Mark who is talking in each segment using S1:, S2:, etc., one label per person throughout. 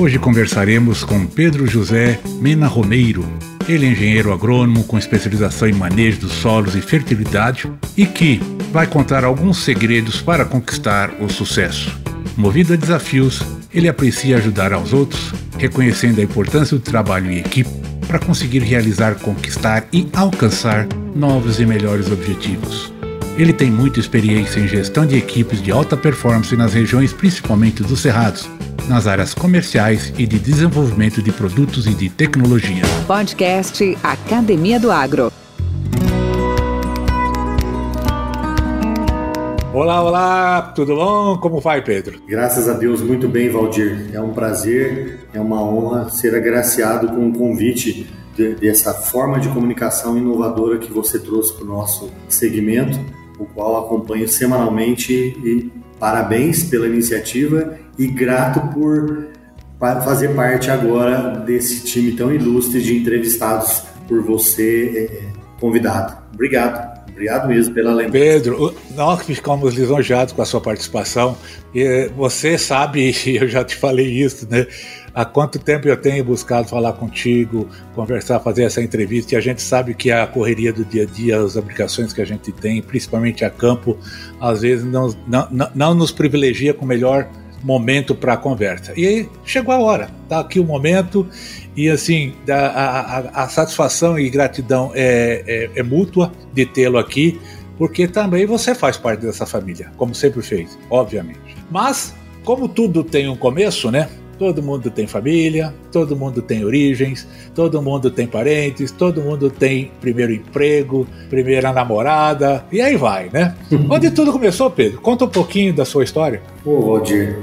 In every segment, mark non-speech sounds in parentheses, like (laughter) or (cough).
S1: Hoje conversaremos com Pedro José Mena Romeiro. Ele é engenheiro agrônomo com especialização em manejo dos solos e fertilidade e que vai contar alguns segredos para conquistar o sucesso. Movido a desafios, ele aprecia ajudar aos outros, reconhecendo a importância do trabalho em equipe para conseguir realizar, conquistar e alcançar novos e melhores objetivos. Ele tem muita experiência em gestão de equipes de alta performance nas regiões principalmente dos Cerrados, nas áreas comerciais e de desenvolvimento de produtos e de tecnologia.
S2: Podcast Academia do Agro.
S1: Olá, olá, tudo bom? Como vai, Pedro?
S3: Graças a Deus, muito bem, Valdir. É um prazer, é uma honra ser agraciado com o convite de, dessa forma de comunicação inovadora que você trouxe para o nosso segmento, o qual acompanho semanalmente e parabéns pela iniciativa e grato por fazer parte agora desse time tão ilustre de entrevistados por você é, convidado. Obrigado. Obrigado mesmo pela lembrança.
S1: Pedro, nós ficamos lisonjeados com a sua participação. E você sabe, (laughs) eu já te falei isso, né? Há quanto tempo eu tenho buscado falar contigo, conversar, fazer essa entrevista, e a gente sabe que a correria do dia a dia, as obrigações que a gente tem, principalmente a campo, às vezes não, não, não nos privilegia com o melhor momento para a conversa. E aí chegou a hora, tá aqui o momento e assim a, a, a satisfação e gratidão é, é, é mútua de tê-lo aqui, porque também você faz parte dessa família, como sempre fez, obviamente. Mas como tudo tem um começo, né? Todo mundo tem família, todo mundo tem origens, todo mundo tem parentes, todo mundo tem primeiro emprego, primeira namorada, e aí vai, né? Onde tudo começou, Pedro? Conta um pouquinho da sua história.
S3: Ô, Valdir,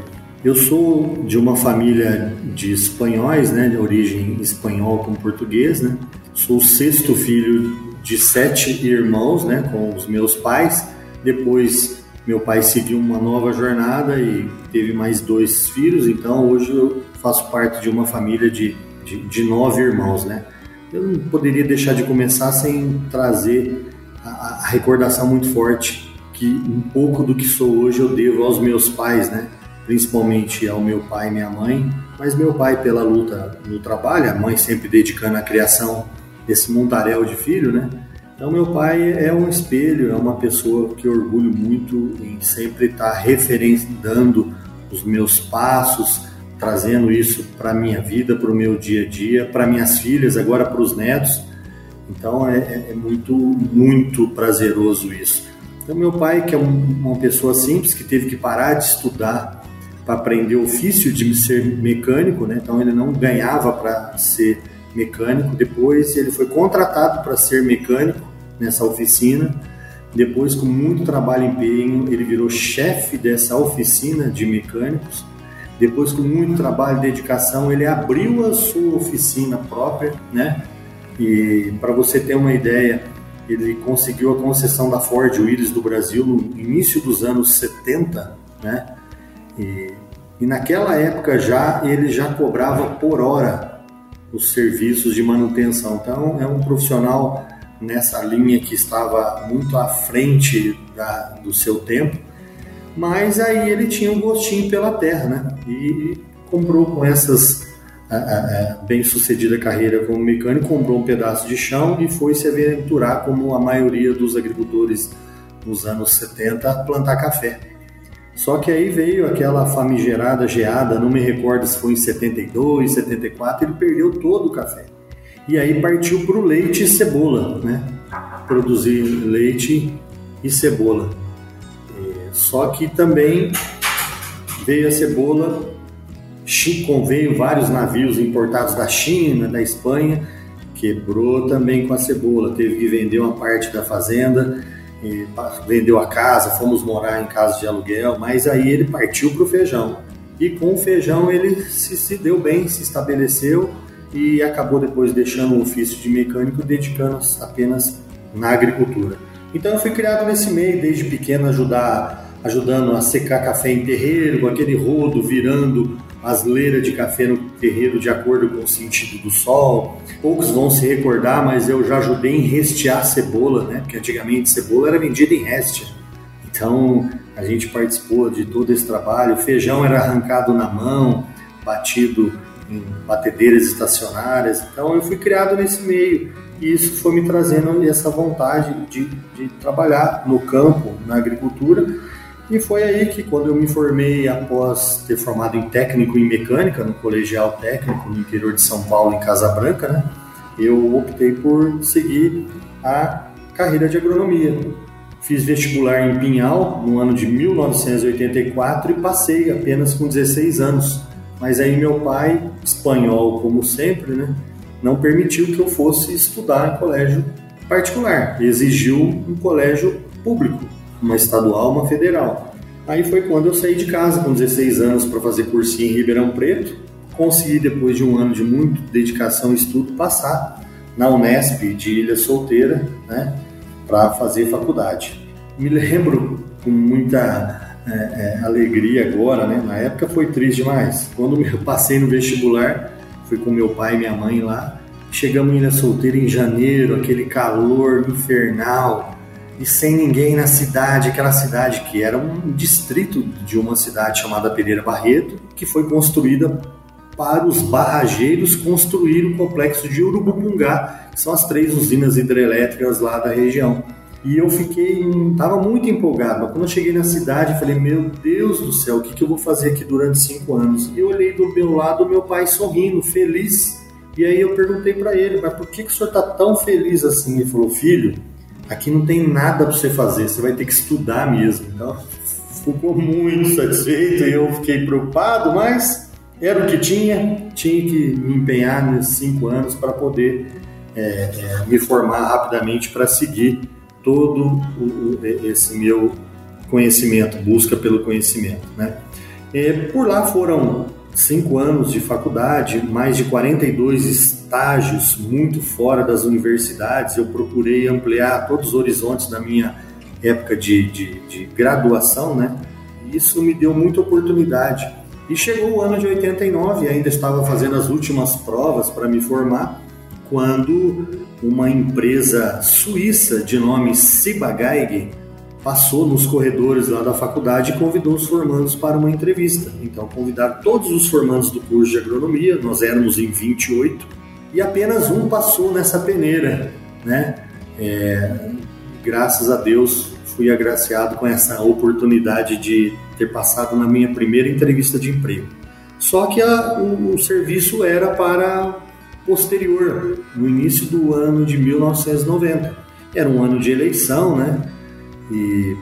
S3: eu sou de uma família de espanhóis, né, de origem espanhol com português, né? Sou o sexto filho de sete irmãos, né, com os meus pais. Depois meu pai seguiu uma nova jornada e teve mais dois filhos, então hoje eu faço parte de uma família de, de, de nove irmãos, né? Eu não poderia deixar de começar sem trazer a, a, recordação muito forte que um pouco do que sou hoje eu devo aos meus pais, né? Principalmente ao meu pai e minha mãe, mas meu pai pela luta no trabalho, a mãe sempre dedicando a criação desse montaréu de filho, né? Então, meu pai é um espelho, é uma pessoa que eu orgulho muito em sempre estar referendando os meus passos, trazendo isso para minha vida, para o meu dia a dia, para minhas filhas, agora para os netos. Então, é, é, é, muito, muito prazeroso isso. Então, meu pai, que é um, uma pessoa simples, que teve que parar de estudar para aprender o ofício de ser mecânico, né? então ele não ganhava para ser mecânico. Depois ele foi contratado para ser mecânico nessa oficina. Depois, com muito trabalho e empenho, ele virou chefe dessa oficina de mecânicos. Depois, com muito trabalho e dedicação, ele abriu a sua oficina própria, né? E para você ter uma ideia, ele conseguiu a concessão da Ford Willis do Brasil no início dos anos 70, né? E, e naquela época já ele já cobrava por hora os serviços de manutenção. Então, é um profissional nessa linha que estava muito à frente da, do seu tempo, mas aí ele tinha um gostinho pela terra, né? E comprou com essas a, a, a bem sucedida carreira como mecânico, comprou um pedaço de chão e foi se aventurar como a maioria dos agricultores nos anos 70 a plantar café. Só que aí veio aquela famigerada geada, não me recordo se foi em 72, 74, ele perdeu todo o café. E aí partiu para o leite e cebola, né? Produzir leite e cebola. É, só que também veio a cebola, veio vários navios importados da China, da Espanha, quebrou também com a cebola, teve que vender uma parte da fazenda vendeu a casa, fomos morar em casa de aluguel, mas aí ele partiu para o feijão. E com o feijão ele se, se deu bem, se estabeleceu e acabou depois deixando o ofício de mecânico, dedicando apenas na agricultura. Então eu fui criado nesse meio, desde pequeno, ajudar, ajudando a secar café em terreiro, aquele rodo virando as leiras de café no terreiro de acordo com o sentido do sol. Poucos vão se recordar, mas eu já ajudei em restear cebola, né? Porque antigamente cebola era vendida em reste. Então a gente participou de todo esse trabalho. O feijão era arrancado na mão, batido em batedeiras estacionárias. Então eu fui criado nesse meio e isso foi me trazendo essa vontade de, de trabalhar no campo, na agricultura. E foi aí que, quando eu me formei, após ter formado em técnico em mecânica, no colegial técnico no interior de São Paulo, em Casa Branca, né, eu optei por seguir a carreira de agronomia. Fiz vestibular em Pinhal no ano de 1984 e passei apenas com 16 anos. Mas aí meu pai, espanhol como sempre, né, não permitiu que eu fosse estudar em colégio particular, exigiu um colégio público, uma estadual, uma federal. Aí foi quando eu saí de casa com 16 anos para fazer cursinho em Ribeirão Preto, consegui depois de um ano de muito dedicação e estudo passar na Unesp de Ilha Solteira, né, para fazer faculdade. Me lembro com muita é, é, alegria agora, né? Na época foi triste demais. Quando (laughs) eu passei no vestibular, fui com meu pai e minha mãe lá. Chegamos em Ilha Solteira em janeiro, aquele calor infernal e sem ninguém na cidade, aquela cidade que era um distrito de uma cidade chamada Pereira Barreto, que foi construída para os barrageiros construir o complexo de Urubupungá, que são as três usinas hidrelétricas lá da região. E eu fiquei, estava muito empolgado. Mas quando eu cheguei na cidade, falei: Meu Deus do céu, o que, que eu vou fazer aqui durante cinco anos? E eu olhei do meu lado, meu pai sorrindo, feliz. E aí eu perguntei para ele: Mas por que, que o senhor está tão feliz assim? Ele falou: Filho, aqui não tem nada para você fazer, você vai ter que estudar mesmo. Então, ficou muito satisfeito e eu fiquei preocupado, mas era o que tinha, tinha que me empenhar nesses cinco anos para poder é, é, me formar rapidamente para seguir todo o, esse meu conhecimento, busca pelo conhecimento. Né? E por lá foram cinco anos de faculdade, mais de 42 estágios muito fora das universidades. Eu procurei ampliar todos os horizontes da minha época de, de, de graduação, né? Isso me deu muita oportunidade. E chegou o ano de 89, ainda estava fazendo as últimas provas para me formar quando uma empresa suíça de nome Sibagaig passou nos corredores lá da faculdade e convidou os formandos para uma entrevista. Então convidaram todos os formandos do curso de agronomia, nós éramos em 28, e apenas um passou nessa peneira, né? É, graças a Deus fui agraciado com essa oportunidade de ter passado na minha primeira entrevista de emprego. Só que a, o, o serviço era para posterior, no início do ano de 1990. Era um ano de eleição, né? E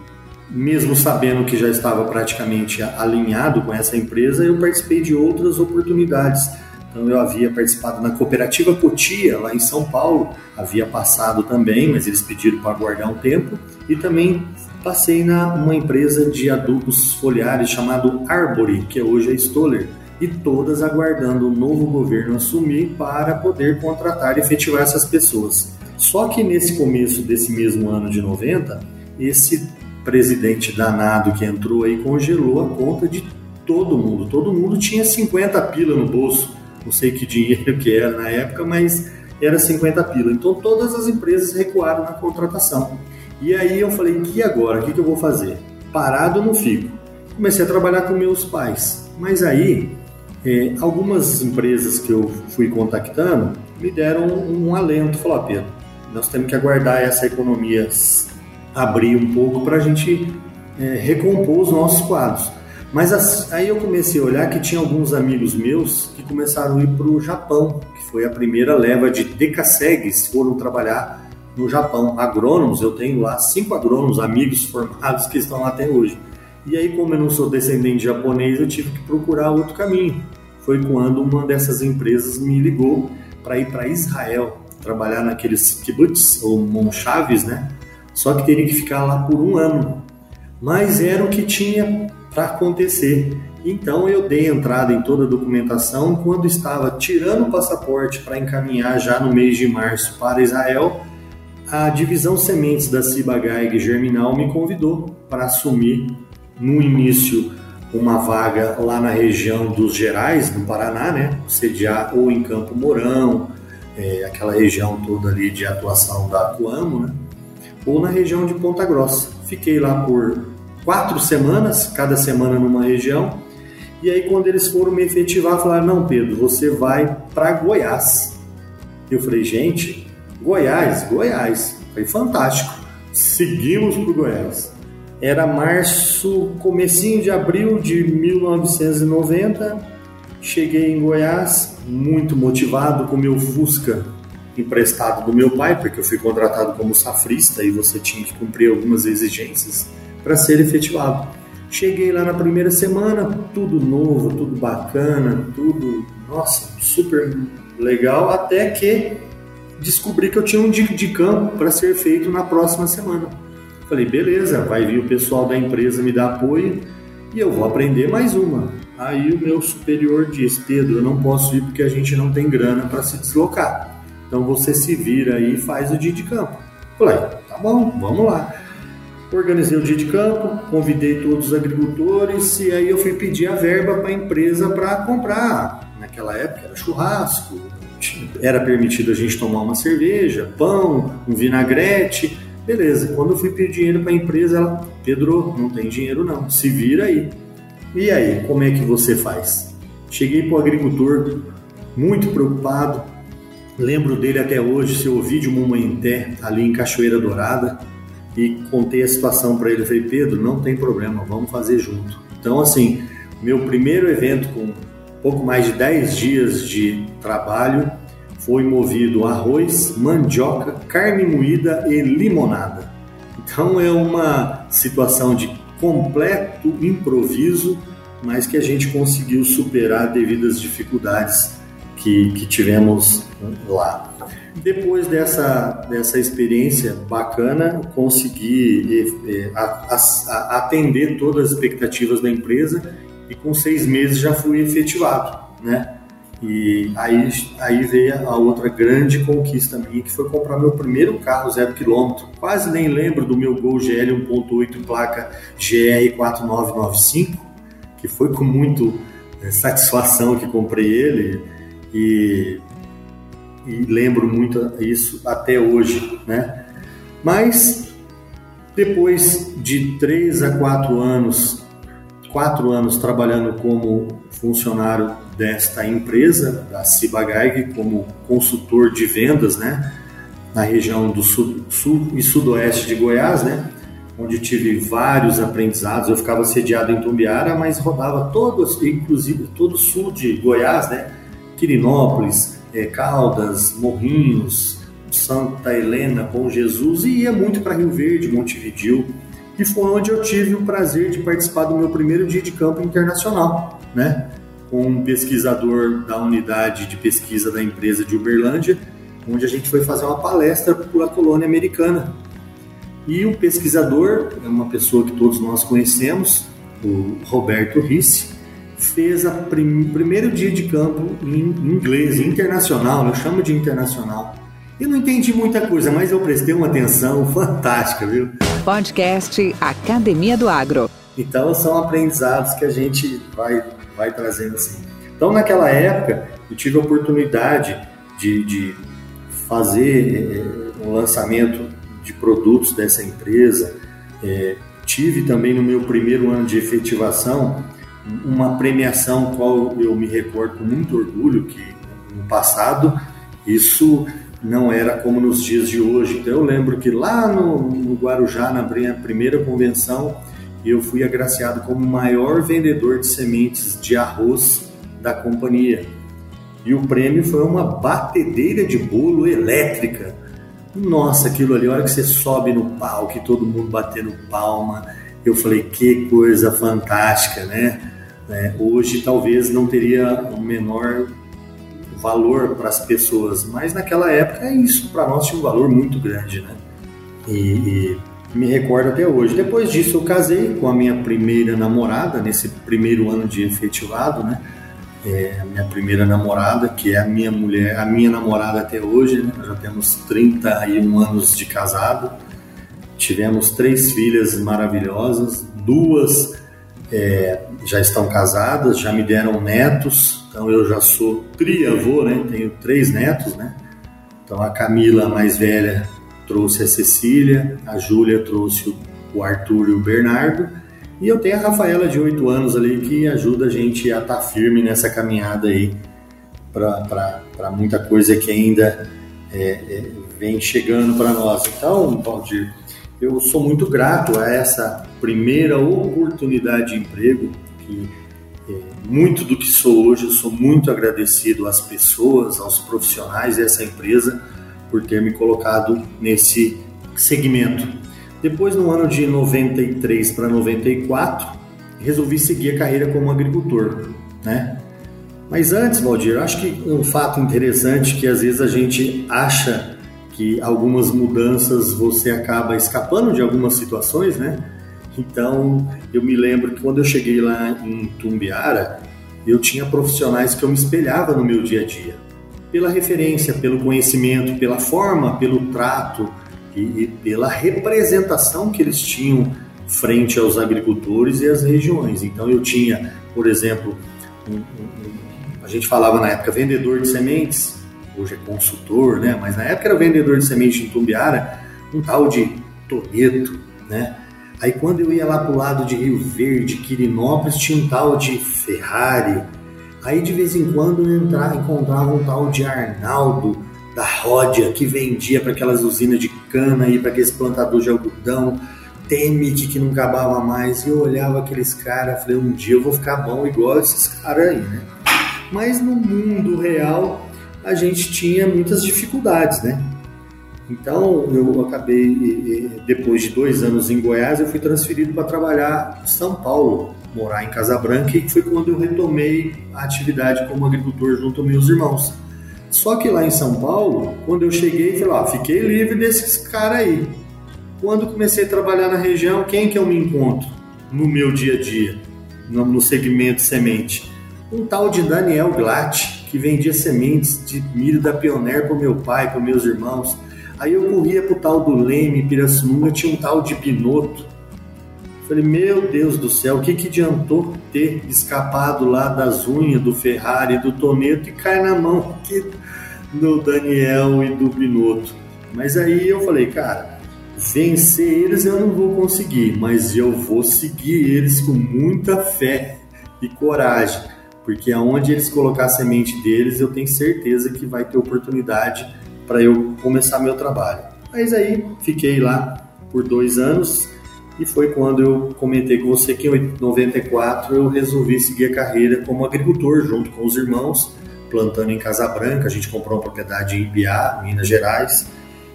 S3: mesmo sabendo que já estava praticamente alinhado com essa empresa, eu participei de outras oportunidades. Então eu havia participado na cooperativa Cotia, lá em São Paulo, havia passado também, mas eles pediram para aguardar um tempo, e também passei na uma empresa de adubos foliares chamado Arbori, que hoje é Stoller, e todas aguardando o novo governo assumir para poder contratar e efetivar essas pessoas. Só que nesse começo desse mesmo ano de 90, esse presidente danado que entrou aí congelou a conta de todo mundo. Todo mundo tinha 50 pila no bolso. Não sei que dinheiro que era na época, mas era 50 pila. Então todas as empresas recuaram na contratação. E aí eu falei, e agora? O que, que eu vou fazer? Parado não fico. Comecei a trabalhar com meus pais. Mas aí é, algumas empresas que eu fui contactando me deram um, um alento, falaram, Pedro, nós temos que aguardar essa economia abrir um pouco para a gente é, recompor os nossos quadros. Mas as, aí eu comecei a olhar que tinha alguns amigos meus que começaram a ir para o Japão, que foi a primeira leva de decassegues foram trabalhar no Japão. Agrônomos, eu tenho lá cinco agrônomos, amigos formados que estão lá até hoje. E aí, como eu não sou descendente de japonês, eu tive que procurar outro caminho foi quando uma dessas empresas me ligou para ir para Israel trabalhar naqueles kibbutz ou monchaves, né? Só que teria que ficar lá por um ano. Mas era o que tinha para acontecer. Então eu dei entrada em toda a documentação. Quando estava tirando o passaporte para encaminhar já no mês de março para Israel, a divisão sementes da Cibagaig Germinal me convidou para assumir no início uma vaga lá na região dos Gerais, no Paraná, né? Sediar ou em Campo Mourão, é, aquela região toda ali de atuação da Coamo, né? Ou na região de Ponta Grossa. Fiquei lá por quatro semanas, cada semana numa região. E aí, quando eles foram me efetivar, falaram: Não, Pedro, você vai para Goiás. Eu falei: Gente, Goiás, Goiás. Foi fantástico. Seguimos para Goiás. Era março, comecinho de abril de 1990. Cheguei em Goiás muito motivado com meu Fusca emprestado do meu pai, porque eu fui contratado como safrista e você tinha que cumprir algumas exigências para ser efetivado. Cheguei lá na primeira semana, tudo novo, tudo bacana, tudo, nossa, super legal, até que descobri que eu tinha um de, de campo para ser feito na próxima semana. Falei, beleza, vai vir o pessoal da empresa me dar apoio e eu vou aprender mais uma. Aí o meu superior disse, Pedro, eu não posso ir porque a gente não tem grana para se deslocar. Então você se vira aí e faz o dia de campo. Falei, tá bom, vamos lá. Organizei o dia de campo, convidei todos os agricultores e aí eu fui pedir a verba para a empresa para comprar. Naquela época era churrasco, era permitido a gente tomar uma cerveja, pão, um vinagrete. Beleza, quando eu fui pedir dinheiro para a empresa, ela, Pedro, não tem dinheiro não, se vira aí. E aí, como é que você faz? Cheguei para o agricultor muito preocupado, lembro dele até hoje, seu Ovidio Mumanté, ali em Cachoeira Dourada, e contei a situação para ele. Falei, Pedro, não tem problema, vamos fazer junto. Então, assim, meu primeiro evento com pouco mais de 10 dias de trabalho, foi movido arroz, mandioca, carne moída e limonada. Então é uma situação de completo improviso, mas que a gente conseguiu superar devido às dificuldades que, que tivemos lá. Depois dessa, dessa experiência bacana, consegui eh, atender todas as expectativas da empresa e com seis meses já fui efetivado, né? E aí, aí veio a outra grande conquista minha, que foi comprar meu primeiro carro zero quilômetro. Quase nem lembro do meu Gol GL 1.8 placa GR4995, que foi com muito é, satisfação que comprei ele e, e lembro muito isso até hoje, né? Mas depois de três a quatro anos quatro anos trabalhando como funcionário desta empresa, da Cibagaig, como consultor de vendas, né, na região do sul, sul e sudoeste de Goiás, né, onde tive vários aprendizados. Eu ficava sediado em Tumbiara, mas rodava todos, inclusive todo o sul de Goiás, né, Quirinópolis, é, Caldas, Morrinhos, Santa Helena, com Jesus e ia muito para Rio Verde, Montevidil e foi onde eu tive o prazer de participar do meu primeiro dia de campo internacional, né? Com um pesquisador da unidade de pesquisa da empresa de Uberlândia, onde a gente foi fazer uma palestra para a colônia americana. E o pesquisador, é uma pessoa que todos nós conhecemos, o Roberto Risse, fez o prim primeiro dia de campo em inglês, internacional, eu chamo de internacional, eu não entendi muita coisa, mas eu prestei uma atenção (laughs) fantástica, viu?
S2: Podcast Academia do Agro.
S3: Então são aprendizados que a gente vai, vai trazendo assim. Então naquela época eu tive a oportunidade de, de fazer é, um lançamento de produtos dessa empresa. É, tive também no meu primeiro ano de efetivação uma premiação qual eu me recordo com muito orgulho que no passado isso não era como nos dias de hoje. Então eu lembro que lá no, no Guarujá, na primeira convenção, eu fui agraciado como maior vendedor de sementes de arroz da companhia. E o prêmio foi uma batedeira de bolo elétrica. Nossa, aquilo ali, a hora que você sobe no palco e todo mundo batendo palma, eu falei, que coisa fantástica, né? É, hoje talvez não teria o menor valor para as pessoas, mas naquela época isso para nós tinha um valor muito grande, né? E, e, me recordo até hoje. Depois disso, eu casei com a minha primeira namorada, nesse primeiro ano de efetivado, né? É, a minha primeira namorada, que é a minha mulher, a minha namorada até hoje, né? Nós já temos 31 anos de casado. Tivemos três filhas maravilhosas, duas é, já estão casadas, já me deram netos, então eu já sou triavô, né? Tenho três netos, né? Então a Camila, mais velha, trouxe a Cecília, a Júlia trouxe o Arthur e o Bernardo, e eu tenho a Rafaela de 8 anos ali que ajuda a gente a estar tá firme nessa caminhada aí para muita coisa que ainda é, é, vem chegando para nós. Então, Valdir, eu sou muito grato a essa primeira oportunidade de emprego que é, muito do que sou hoje, eu sou muito agradecido às pessoas, aos profissionais dessa empresa por ter me colocado nesse segmento. Depois, no ano de 93 para 94, resolvi seguir a carreira como agricultor, né? Mas antes, Valdir, acho que um fato interessante que às vezes a gente acha que algumas mudanças você acaba escapando de algumas situações, né? Então, eu me lembro que quando eu cheguei lá em Tumbiara, eu tinha profissionais que eu me espelhava no meu dia a dia pela referência, pelo conhecimento, pela forma, pelo trato e, e pela representação que eles tinham frente aos agricultores e às regiões. Então eu tinha, por exemplo, um, um, a gente falava na época vendedor de sementes, hoje é consultor, né? Mas na época era vendedor de sementes em Tumbiara, um tal de Toneto, né? Aí quando eu ia lá para o lado de Rio Verde, Quirinópolis, tinha um tal de Ferrari, Aí de vez em quando eu entrava, encontrava um tal de Arnaldo da Ródia que vendia para aquelas usinas de cana e para aqueles plantadores de algodão, Temit que não acabava mais. E eu olhava aqueles caras, falei, um dia eu vou ficar bom igual esses caras aí, né? Mas no mundo real a gente tinha muitas dificuldades, né? Então eu acabei, depois de dois anos em Goiás, eu fui transferido para trabalhar em São Paulo morar em Casa Branca e foi quando eu retomei a atividade como agricultor junto aos meus irmãos. Só que lá em São Paulo, quando eu cheguei, falei, ó, fiquei livre desses caras aí. Quando comecei a trabalhar na região, quem que eu me encontro no meu dia a dia, no segmento semente? Um tal de Daniel Glatt, que vendia sementes de milho da Pioneer para meu pai, para meus irmãos. Aí eu corria para o tal do Leme, Pirassununga, tinha um tal de Binotto, Falei, meu Deus do céu, o que, que adiantou ter escapado lá das unhas do Ferrari, do Toneto e cair na mão aqui do Daniel e do Binotto? Mas aí eu falei, cara, vencer eles eu não vou conseguir, mas eu vou seguir eles com muita fé e coragem, porque aonde eles colocar a semente deles, eu tenho certeza que vai ter oportunidade para eu começar meu trabalho. Mas aí fiquei lá por dois anos e foi quando eu comentei com você que em 94 eu resolvi seguir a carreira como agricultor junto com os irmãos, plantando em Casa Branca. A gente comprou uma propriedade em Ibiá, Minas Gerais,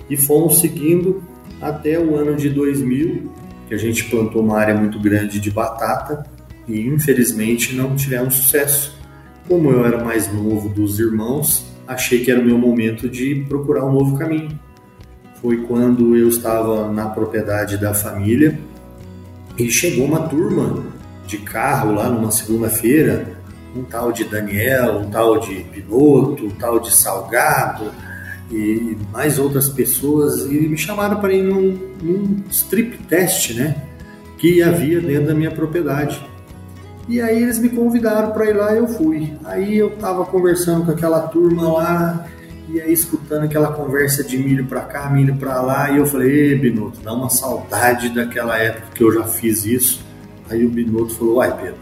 S3: e fomos seguindo até o ano de 2000, que a gente plantou uma área muito grande de batata e infelizmente não tivemos sucesso. Como eu era mais novo dos irmãos, achei que era o meu momento de procurar um novo caminho. Foi quando eu estava na propriedade da família e chegou uma turma de carro lá numa segunda-feira, um tal de Daniel, um tal de Pinoto, um tal de Salgado e mais outras pessoas e me chamaram para ir num, num strip test, né? Que havia dentro da minha propriedade. E aí eles me convidaram para ir lá e eu fui. Aí eu estava conversando com aquela turma lá e aí escutando aquela conversa de milho para cá, milho para lá, e eu falei, ei, Binotto, dá uma saudade daquela época que eu já fiz isso. Aí o Binotto falou, uai, Pedro,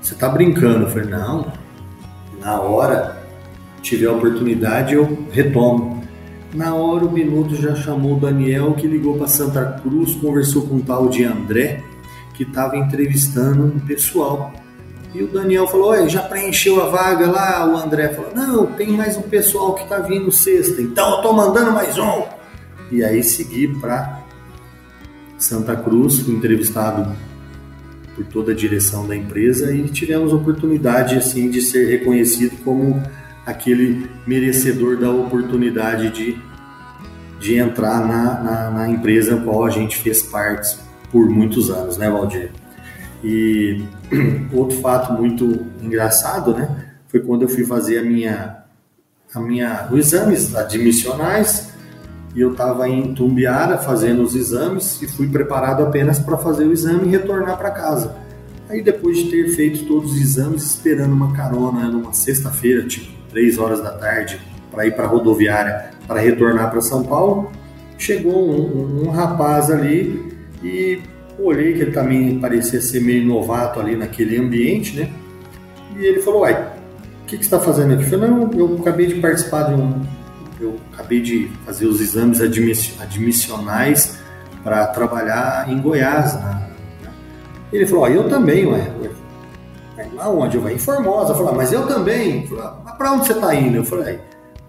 S3: você tá brincando? Eu falei, não, na hora, tiver a oportunidade, eu retomo. Na hora o Binotto já chamou o Daniel, que ligou para Santa Cruz, conversou com um tal de André, que estava entrevistando um pessoal. E o Daniel falou: Oi, já preencheu a vaga lá? O André falou: Não, tem mais um pessoal que está vindo sexta, então eu estou mandando mais um. E aí segui para Santa Cruz, fui entrevistado por toda a direção da empresa e tivemos a oportunidade assim de ser reconhecido como aquele merecedor da oportunidade de, de entrar na, na, na empresa qual a gente fez parte por muitos anos, né, Valdir? E (clears throat) outro fato muito engraçado, né, foi quando eu fui fazer a minha, a minha, os exames admissionais e eu estava em Tumbiara fazendo os exames e fui preparado apenas para fazer o exame e retornar para casa. Aí depois de ter feito todos os exames, esperando uma carona numa sexta-feira, tipo 3 horas da tarde, para ir para a rodoviária para retornar para São Paulo, chegou um, um, um, rapaz ali e olhei que ele também parecia ser meio novato ali naquele ambiente, né? E ele falou, uai, o que, que você está fazendo aqui? Eu falei, não, eu acabei de participar de um... Eu acabei de fazer os exames admissionais para trabalhar em Goiás, né? Ele falou, ah, eu também, ué. Aonde? Eu vou em Formosa. Falei, ah, mas eu também. Eu falei, ah, mas para onde você está indo? Eu falei,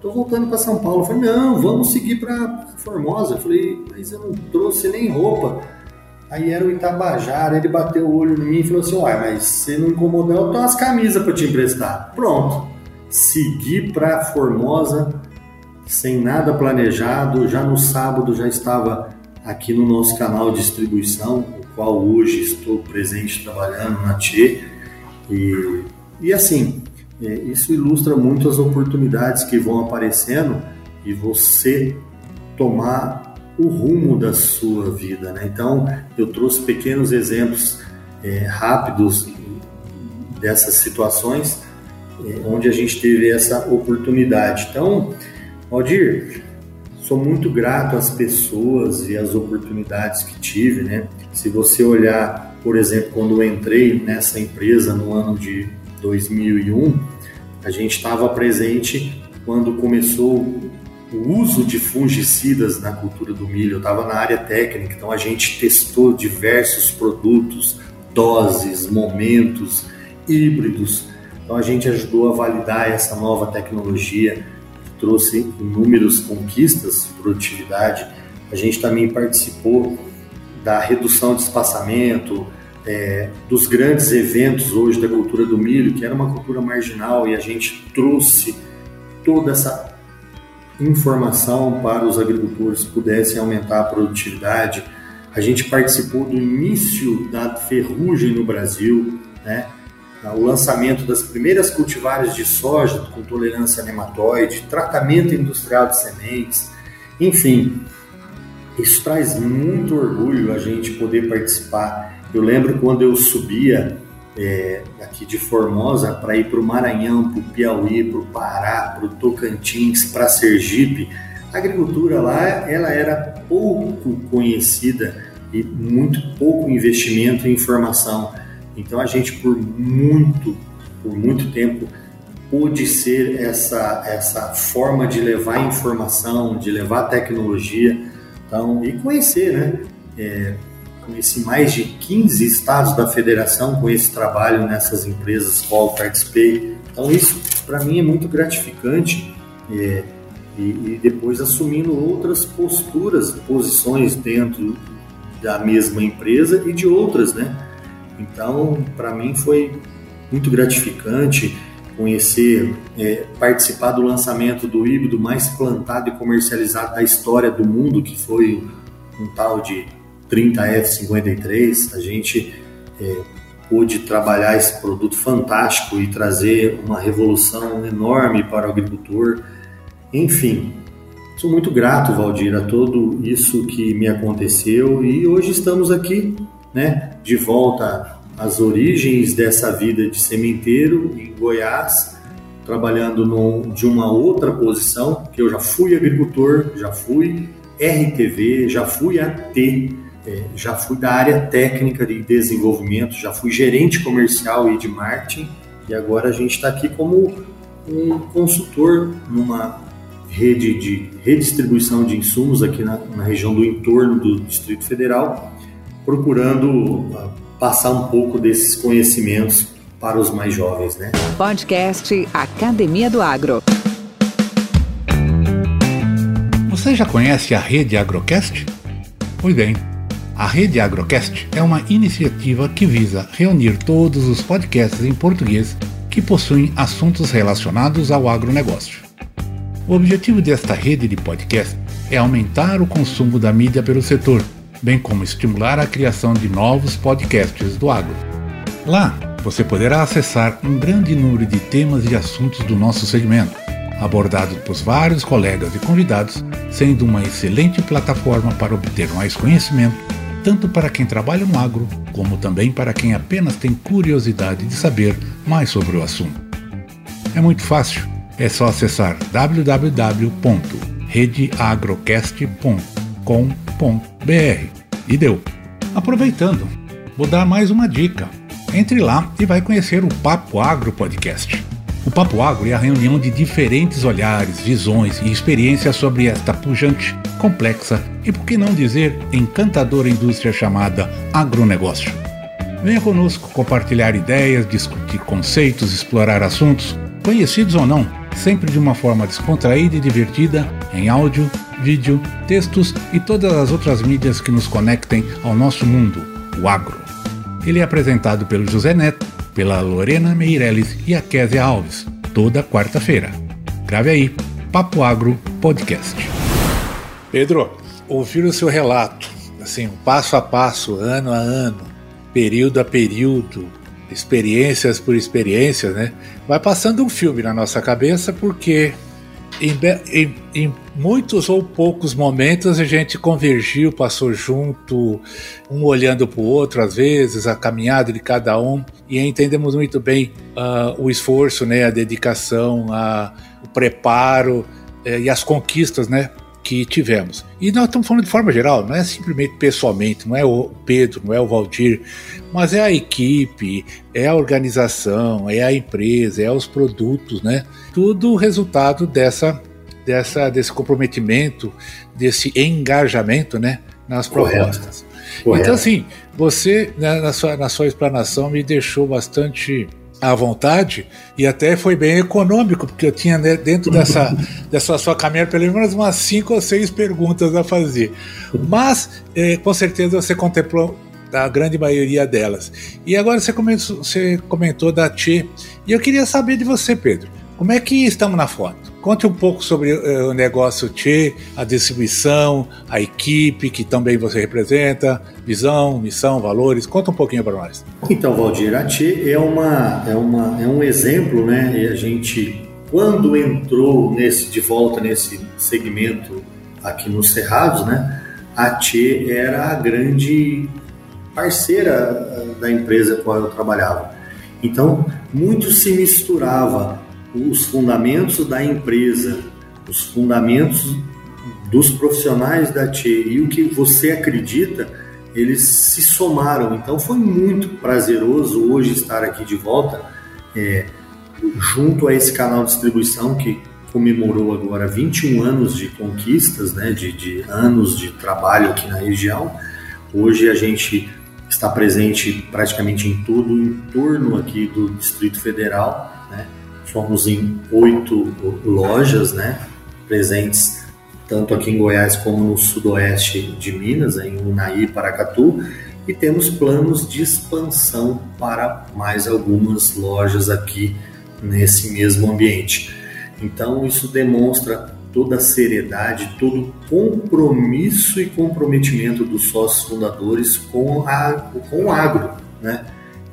S3: tô voltando para São Paulo. Eu falei, não, vamos seguir para Formosa. Eu falei, mas eu não trouxe nem roupa. Aí era o Itabajara, ele bateu o olho em mim e falou assim, uai, mas você não incomodou, eu tenho umas camisas para te emprestar. Pronto. Segui para Formosa, sem nada planejado. Já no sábado já estava aqui no nosso canal de distribuição, qual hoje estou presente trabalhando na TE. E, e assim, é, isso ilustra muito as oportunidades que vão aparecendo e você tomar o rumo da sua vida. Né? Então, eu trouxe pequenos exemplos é, rápidos dessas situações é, onde a gente teve essa oportunidade. Então, Aldir, sou muito grato às pessoas e às oportunidades que tive, né? Se você olhar, por exemplo, quando eu entrei nessa empresa no ano de 2001, a gente estava presente quando começou o uso de fungicidas na cultura do milho. Eu estava na área técnica, então a gente testou diversos produtos, doses, momentos, híbridos. Então a gente ajudou a validar essa nova tecnologia trouxe inúmeras conquistas de produtividade. A gente também participou da redução de espaçamento, é, dos grandes eventos hoje da cultura do milho, que era uma cultura marginal, e a gente trouxe toda essa informação para os agricultores pudessem aumentar a produtividade. A gente participou do início da ferrugem no Brasil, né? Tá? o lançamento das primeiras cultivares de soja com tolerância a nematóide, tratamento industrial de sementes, enfim, isso traz muito orgulho a gente poder participar. Eu lembro quando eu subia é, aqui de Formosa para ir para o Maranhão, para o Piauí, para o Pará, para o Tocantins, para Sergipe, a agricultura lá ela era pouco conhecida e muito pouco investimento em informação. Então a gente por muito, por muito tempo pôde ser essa essa forma de levar informação, de levar tecnologia, então e conhecer, né? É, conheci mais de 15 estados da federação com esse trabalho nessas empresas qual participei. Então isso para mim é muito gratificante é, e, e depois assumindo outras posturas, posições dentro da mesma empresa e de outras, né? Então, para mim foi muito gratificante conhecer, é, participar do lançamento do híbrido mais plantado e comercializado da história do mundo, que foi um tal de 30F53. A gente é, pôde trabalhar esse produto fantástico e trazer uma revolução enorme para o agricultor. Enfim, sou muito grato, Valdir, a tudo isso que me aconteceu e hoje estamos aqui né, de volta às origens dessa vida de sementeiro em Goiás, trabalhando no, de uma outra posição, que eu já fui agricultor, já fui RTV, já fui AT, é, já fui da área técnica de desenvolvimento, já fui gerente comercial e de marketing, e agora a gente está aqui como um consultor numa rede de redistribuição de insumos aqui na, na região do entorno do Distrito Federal procurando ah, passar um pouco desses conhecimentos para os mais jovens, né?
S2: Podcast Academia do Agro.
S1: Você já conhece a Rede Agrocast? Pois bem, a Rede Agrocast é uma iniciativa que visa reunir todos os podcasts em português que possuem assuntos relacionados ao agronegócio. O objetivo desta rede de podcast é aumentar o consumo da mídia pelo setor, bem como estimular a criação de novos podcasts do agro. Lá, você poderá acessar um grande número de temas e assuntos do nosso segmento, abordados por vários colegas e convidados, sendo uma excelente plataforma para obter mais conhecimento, tanto para quem trabalha no agro, como também para quem apenas tem curiosidade de saber mais sobre o assunto. É muito fácil, é só acessar www.redeagrocast.com.br. E deu. Aproveitando, vou dar mais uma dica. Entre lá e vai conhecer o Papo Agro Podcast. O Papo Agro é a reunião de diferentes olhares, visões e experiências sobre esta pujante, complexa e, por que não dizer, encantadora indústria chamada agronegócio. Venha conosco compartilhar ideias, discutir conceitos, explorar assuntos, conhecidos ou não, sempre de uma forma descontraída e divertida, em áudio, vídeo, textos e todas as outras mídias que nos conectem ao nosso mundo, o agro. Ele é apresentado pelo José Neto, pela Lorena Meirelles e a Késia Alves, toda quarta-feira. Grave aí, Papo Agro Podcast. Pedro, ouvir o seu relato, assim, passo a passo, ano a ano, período a período, experiências por experiências, né? Vai passando um filme na nossa cabeça porque em, em, em, muitos ou poucos momentos a gente convergiu, passou junto, um olhando para o outro, às vezes, a caminhada de cada um, e entendemos muito bem uh, o esforço, né, a dedicação, a, o preparo uh, e as conquistas né, que tivemos. E nós estamos falando de forma geral, não é simplesmente pessoalmente, não é o Pedro, não é o Valdir, mas é a equipe, é a organização, é a empresa, é os produtos, né? Tudo resultado dessa, dessa, desse comprometimento, desse engajamento, né? Nas propostas. Correto. Então, assim, você, né, na, sua, na sua explanação, me deixou bastante à vontade e até foi bem econômico, porque eu tinha né, dentro dessa, (laughs) dessa sua caminhada pelo menos umas cinco ou seis perguntas a fazer. Mas é, com certeza você contemplou a grande maioria delas. E agora você comentou, você comentou da Tchê, e eu queria saber de você, Pedro. Como é que estamos na foto? Conte um pouco sobre uh, o negócio Tchê, a distribuição, a equipe que também você representa, visão, missão, valores. Conta um pouquinho para nós.
S3: Então, Valdir, a Tchê é, uma, é, uma, é um exemplo, né? E a gente, quando entrou nesse, de volta nesse segmento aqui nos Cerrados, né? A Tchê era a grande parceira eh, da empresa com a qual eu trabalhava. Então, muito se misturava os fundamentos da empresa, os fundamentos dos profissionais da TE e o que você acredita, eles se somaram. Então foi muito prazeroso hoje estar aqui de volta, é, junto a esse canal de distribuição que comemorou agora 21 anos de conquistas, né, de, de anos de trabalho aqui na região. Hoje a gente está presente praticamente em todo o entorno aqui do Distrito Federal, né? Somos em oito lojas, né, presentes tanto aqui em Goiás como no sudoeste de Minas, em Unai e Paracatu, e temos planos de expansão para mais algumas lojas aqui nesse mesmo ambiente. Então isso demonstra toda a seriedade, todo o compromisso e comprometimento dos sócios fundadores com, a, com o agro, né?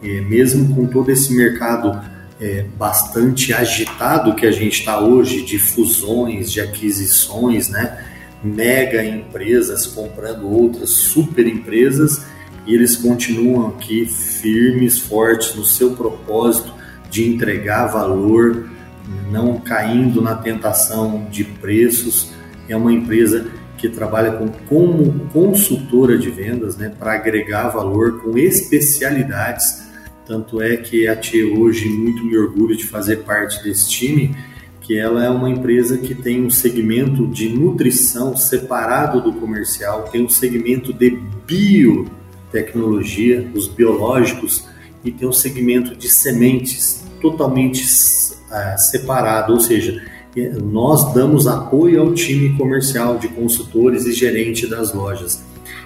S3: E mesmo com todo esse mercado é, bastante agitado que a gente está hoje, de fusões, de aquisições, né? mega empresas comprando outras super empresas, e eles continuam aqui firmes, fortes no seu propósito de entregar valor, não caindo na tentação de preços. É uma empresa que trabalha com, como consultora de vendas né, para agregar valor com especialidades tanto é que a Tia hoje muito me orgulho de fazer parte desse time, que ela é uma empresa que tem um segmento de nutrição separado do comercial, tem um segmento de biotecnologia, os biológicos, e tem um segmento de sementes totalmente uh, separado, ou seja, nós damos apoio ao time comercial de consultores e gerente das lojas.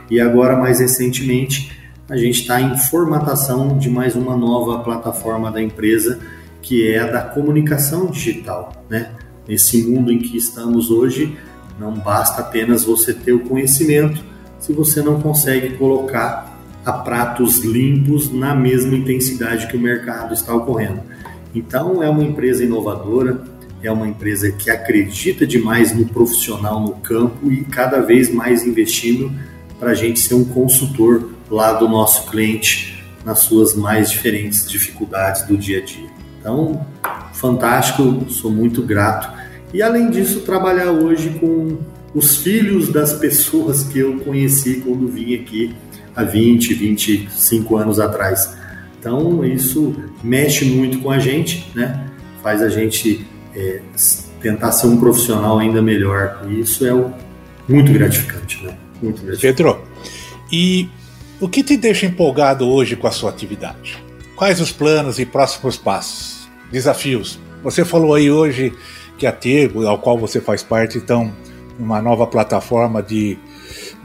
S3: E agora, mais recentemente, a gente está em formatação de mais uma nova plataforma da empresa, que é a da comunicação digital. Né? Nesse mundo em que estamos hoje, Não basta apenas você ter o conhecimento se você não consegue colocar a pratos limpos na mesma intensidade que o mercado está ocorrendo. Então, é uma empresa inovadora, é uma empresa que acredita demais no profissional no campo e cada vez mais investindo para a gente ser um consultor lá do nosso cliente nas suas mais diferentes dificuldades do dia a dia. Então, fantástico, sou muito grato. E além disso, trabalhar hoje com os filhos das pessoas que eu conheci quando vim aqui há 20, 25 anos atrás. Então, isso mexe muito com a gente, né? Faz a gente é, tentar ser um profissional ainda melhor. E isso é muito gratificante, né? Muito gratificante.
S1: Pedro, e o que te deixa empolgado hoje com a sua atividade? Quais os planos e próximos passos? Desafios? Você falou aí hoje que a Tergo, ao qual você faz parte, então, uma nova plataforma de,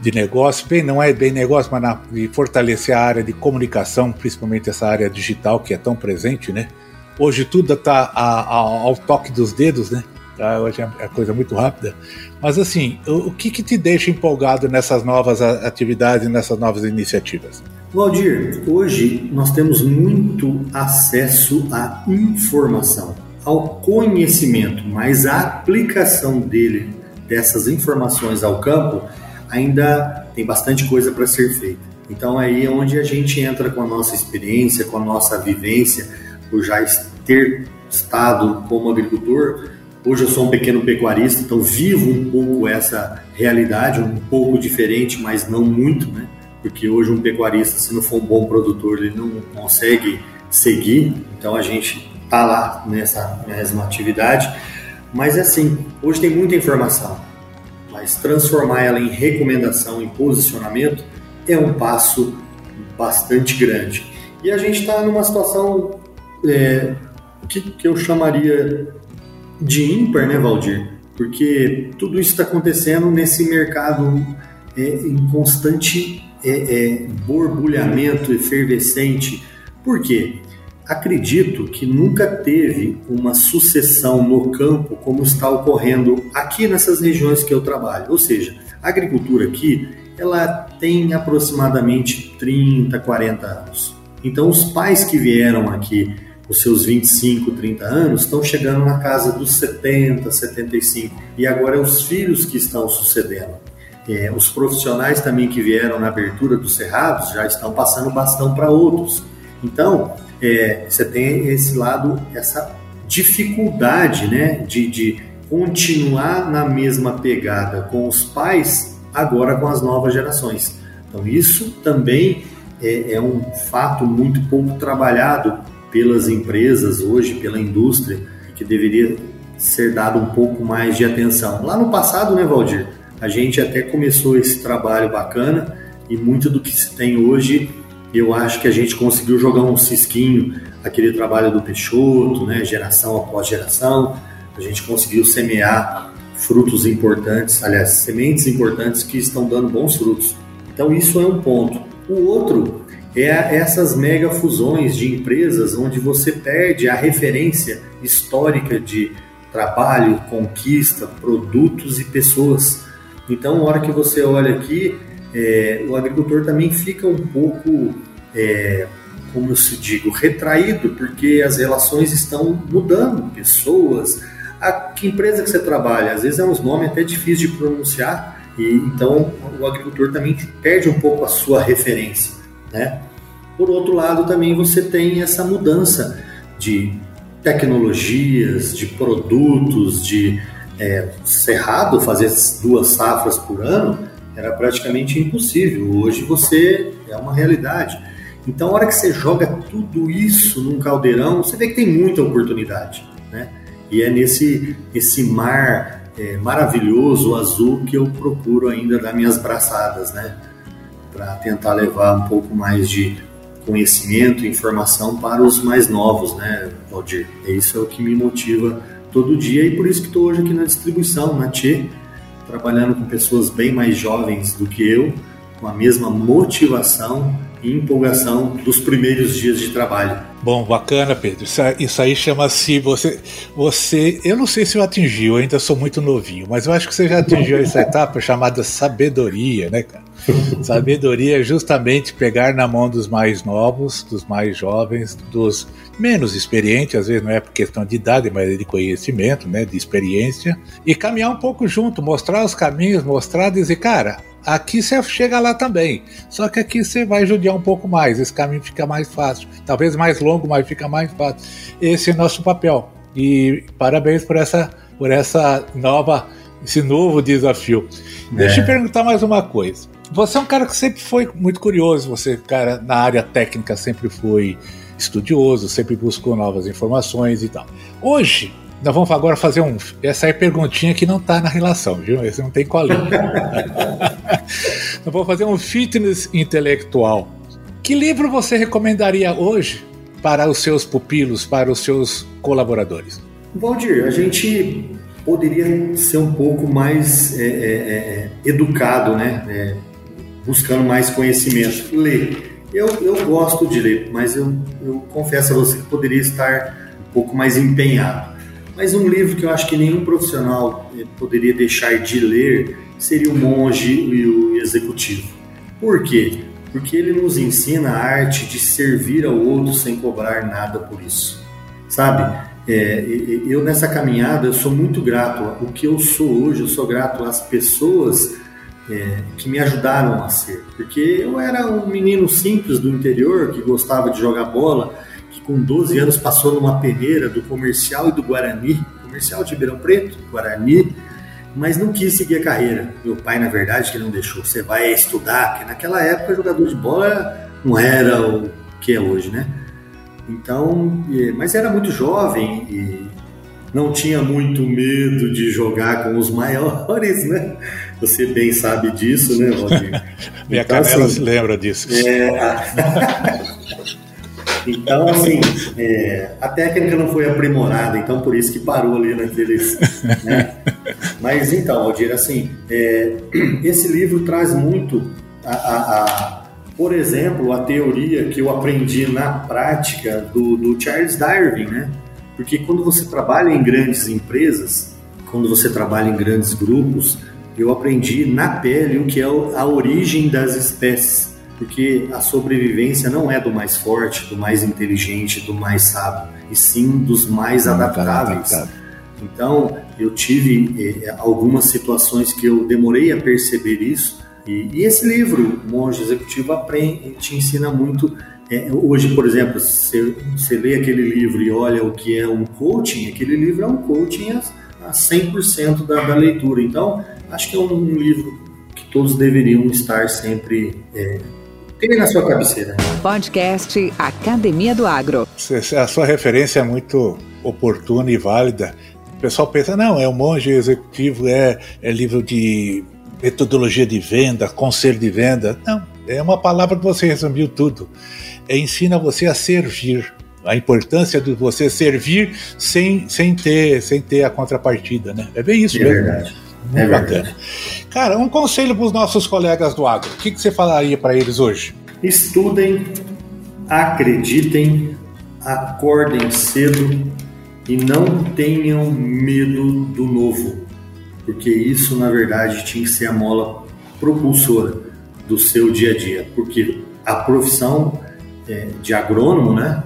S1: de negócio, bem, não é bem negócio, mas na, de fortalecer a área de comunicação, principalmente essa área digital que é tão presente, né? Hoje tudo está ao toque dos dedos, né? Tá? Hoje é, coisa muito rápida. Mas assim, o, o que, que te deixa empolgado nessas novas atividades, nessas novas iniciativas?
S3: Valdir, hoje nós temos muito acesso à informação, ao conhecimento, mas a aplicação dele, dessas informações ao campo, ainda tem bastante coisa para ser feita. Então aí é onde a gente entra com a nossa experiência, com a nossa vivência, por já ter estado como agricultor, Hoje eu sou um pequeno pecuarista, então vivo um pouco essa realidade, um pouco diferente, mas não muito, né? Porque hoje um pecuarista, se não for um bom produtor, ele não consegue seguir. Então a gente tá lá nessa mesma atividade. Mas é assim, hoje tem muita informação, mas transformar ela em recomendação, em posicionamento, é um passo bastante grande. E a gente está numa situação é, que, que eu chamaria de ímpar, né, Valdir? Porque tudo isso está acontecendo nesse mercado é, em constante é, é, borbulhamento efervescente. Por quê? Acredito que nunca teve uma sucessão no campo como está ocorrendo aqui nessas regiões que eu trabalho. Ou seja, a agricultura aqui ela tem aproximadamente 30, 40 anos. Então, os pais que vieram aqui os seus 25, 30 anos, estão chegando na casa dos 70, 75. E agora é os filhos que estão sucedendo. É, os profissionais também que vieram na abertura dos cerrados já estão passando bastão para outros. Então, é, você tem esse lado, essa dificuldade né, de, de continuar na mesma pegada com os pais, agora com as novas gerações. Então, isso também é, é um fato muito pouco trabalhado pelas empresas hoje, pela indústria, que deveria ser dado um pouco mais de atenção. Lá no passado, né, Valdir? A gente até começou esse trabalho bacana e muito do que se tem hoje, eu acho que a gente conseguiu jogar um cisquinho, aquele trabalho do Peixoto, né, geração após geração, a gente conseguiu semear frutos importantes, aliás, sementes importantes que estão dando bons frutos. Então isso é um ponto. O outro é essas mega fusões de empresas onde você perde a referência histórica de trabalho, conquista, produtos e pessoas. Então, na hora que você olha aqui, é, o agricultor também fica um pouco, é, como se digo, retraído, porque as relações estão mudando, pessoas. A que empresa que você trabalha? Às vezes é uns nomes até difíceis de pronunciar, e então o agricultor também perde um pouco a sua referência. Né? Por outro lado, também você tem essa mudança de tecnologias, de produtos, de é, cerrado fazer duas safras por ano era praticamente impossível. Hoje você é uma realidade. Então, a hora que você joga tudo isso num caldeirão, você vê que tem muita oportunidade, né? E é nesse esse mar é, maravilhoso azul que eu procuro ainda dar minhas braçadas, né? Para tentar levar um pouco mais de conhecimento informação para os mais novos, né, Valdir? Isso é o que me motiva todo dia e por isso que estou hoje aqui na distribuição, na Tchê, trabalhando com pessoas bem mais jovens do que eu, com a mesma motivação e empolgação dos primeiros dias de trabalho.
S1: Bom, bacana, Pedro. Isso, isso aí chama-se você, você. Eu não sei se eu atingi, eu ainda sou muito novinho, mas eu acho que você já atingiu essa (laughs) etapa chamada sabedoria, né, cara? (laughs) Sabedoria é justamente pegar na mão dos mais novos, dos mais jovens, dos menos experientes, às vezes não é por questão de idade, mas é de conhecimento, né, de experiência, e caminhar um pouco junto, mostrar os caminhos, mostrar, dizer, cara, Aqui você chega lá também. Só que aqui você vai judiar um pouco mais. Esse caminho fica mais fácil. Talvez mais longo, mas fica mais fácil. Esse é nosso papel. E parabéns por essa, por essa nova, esse novo desafio. É. Deixa eu te perguntar mais uma coisa. Você é um cara que sempre foi muito curioso. Você, cara, na área técnica sempre foi estudioso, sempre buscou novas informações e tal. Hoje, nós vamos agora fazer um. Essa é perguntinha que não está na relação, viu? Esse não tem colinha. (laughs) nós vamos fazer um fitness intelectual. Que livro você recomendaria hoje para os seus pupilos, para os seus colaboradores?
S3: Valdir, a gente poderia ser um pouco mais é, é, é, educado, né? Buscando mais conhecimento. Ler. Eu, eu gosto de ler, mas eu, eu confesso a você que poderia estar um pouco mais empenhado. Mas um livro que eu acho que nenhum profissional eh, poderia deixar de ler seria O Monge e o Executivo. Por quê? Porque ele nos ensina a arte de servir ao outro sem cobrar nada por isso. Sabe? É, eu nessa caminhada eu sou muito grato. O que eu sou hoje, eu sou grato às pessoas é, que me ajudaram a ser. Porque eu era um menino simples do interior que gostava de jogar bola com 12 anos passou numa peneira do comercial e do Guarani, comercial de Ribeirão Preto, Guarani, mas não quis seguir a carreira. Meu pai, na verdade, que não deixou. Você vai estudar, porque naquela época jogador de bola não era o que é hoje, né? Então, mas era muito jovem e não tinha muito medo de jogar com os (laughs) maiores, né? Você bem sabe disso, né, Valdir? (laughs)
S1: Minha então, canela assim, se lembra disso.
S3: É... (laughs) Então, assim, é, a técnica não foi aprimorada, então por isso que parou ali naqueles. Né? (laughs) Mas então, Aldir, assim, é, (clears throat) esse livro traz muito a, a, a, por exemplo, a teoria que eu aprendi na prática do, do Charles Darwin, né? Porque quando você trabalha em grandes empresas, quando você trabalha em grandes grupos, eu aprendi na pele o que é a origem das espécies porque a sobrevivência não é do mais forte, do mais inteligente, do mais sábio, e sim dos mais adaptáveis. Então, eu tive eh, algumas situações que eu demorei a perceber isso, e, e esse livro, Monge Executivo, aprende, te ensina muito. É, hoje, por exemplo, você, você lê aquele livro e olha o que é um coaching, aquele livro é um coaching a, a 100% da, da leitura. Então, acho que é um, um livro que todos deveriam estar sempre é, tem na sua cabeceira.
S2: Podcast Academia do Agro.
S1: A sua referência é muito oportuna e válida. O pessoal pensa, não, é um monge executivo, é, é livro de metodologia de venda, conselho de venda. Não, é uma palavra que você resumiu tudo. É, ensina você a servir. A importância de você servir sem, sem, ter, sem ter a contrapartida, né? É bem isso é
S3: mesmo. Verdade.
S1: Muito é bacana. Verdade. Cara, um conselho para os nossos colegas do agro. O que, que você falaria para eles hoje?
S3: Estudem, acreditem, acordem cedo e não tenham medo do novo, porque isso na verdade tinha que ser a mola propulsora do seu dia a dia, porque a profissão é, de agrônomo, né,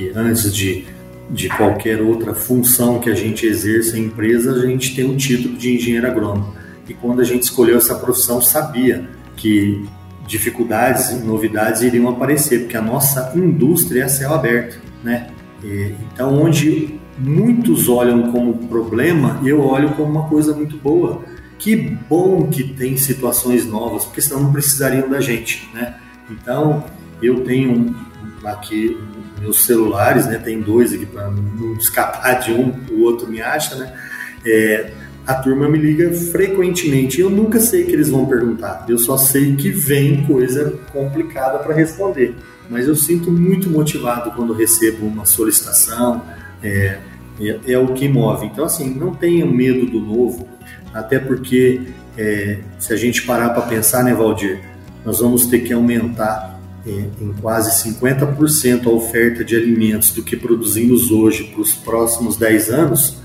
S3: que antes de, de qualquer outra função que a gente exerça em empresa, a gente tem o título de engenheiro agrônomo. E quando a gente escolheu essa profissão, sabia que dificuldades novidades iriam aparecer, porque a nossa indústria é céu aberto, né? E, então, onde muitos olham como problema, eu olho como uma coisa muito boa. Que bom que tem situações novas, porque senão não precisariam da gente, né? Então, eu tenho aqui meus celulares, né? Tem dois aqui para não escapar de um, o outro me acha, né? É, a turma me liga frequentemente. Eu nunca sei o que eles vão perguntar. Eu só sei que vem coisa complicada para responder. Mas eu sinto muito motivado quando recebo uma solicitação. É, é, é, o que move. Então, assim, não tenha medo do novo, até porque é, se a gente parar para pensar, né, Valdir, nós vamos ter que aumentar
S4: em quase 50% a oferta de alimentos do que produzimos hoje para os próximos 10 anos,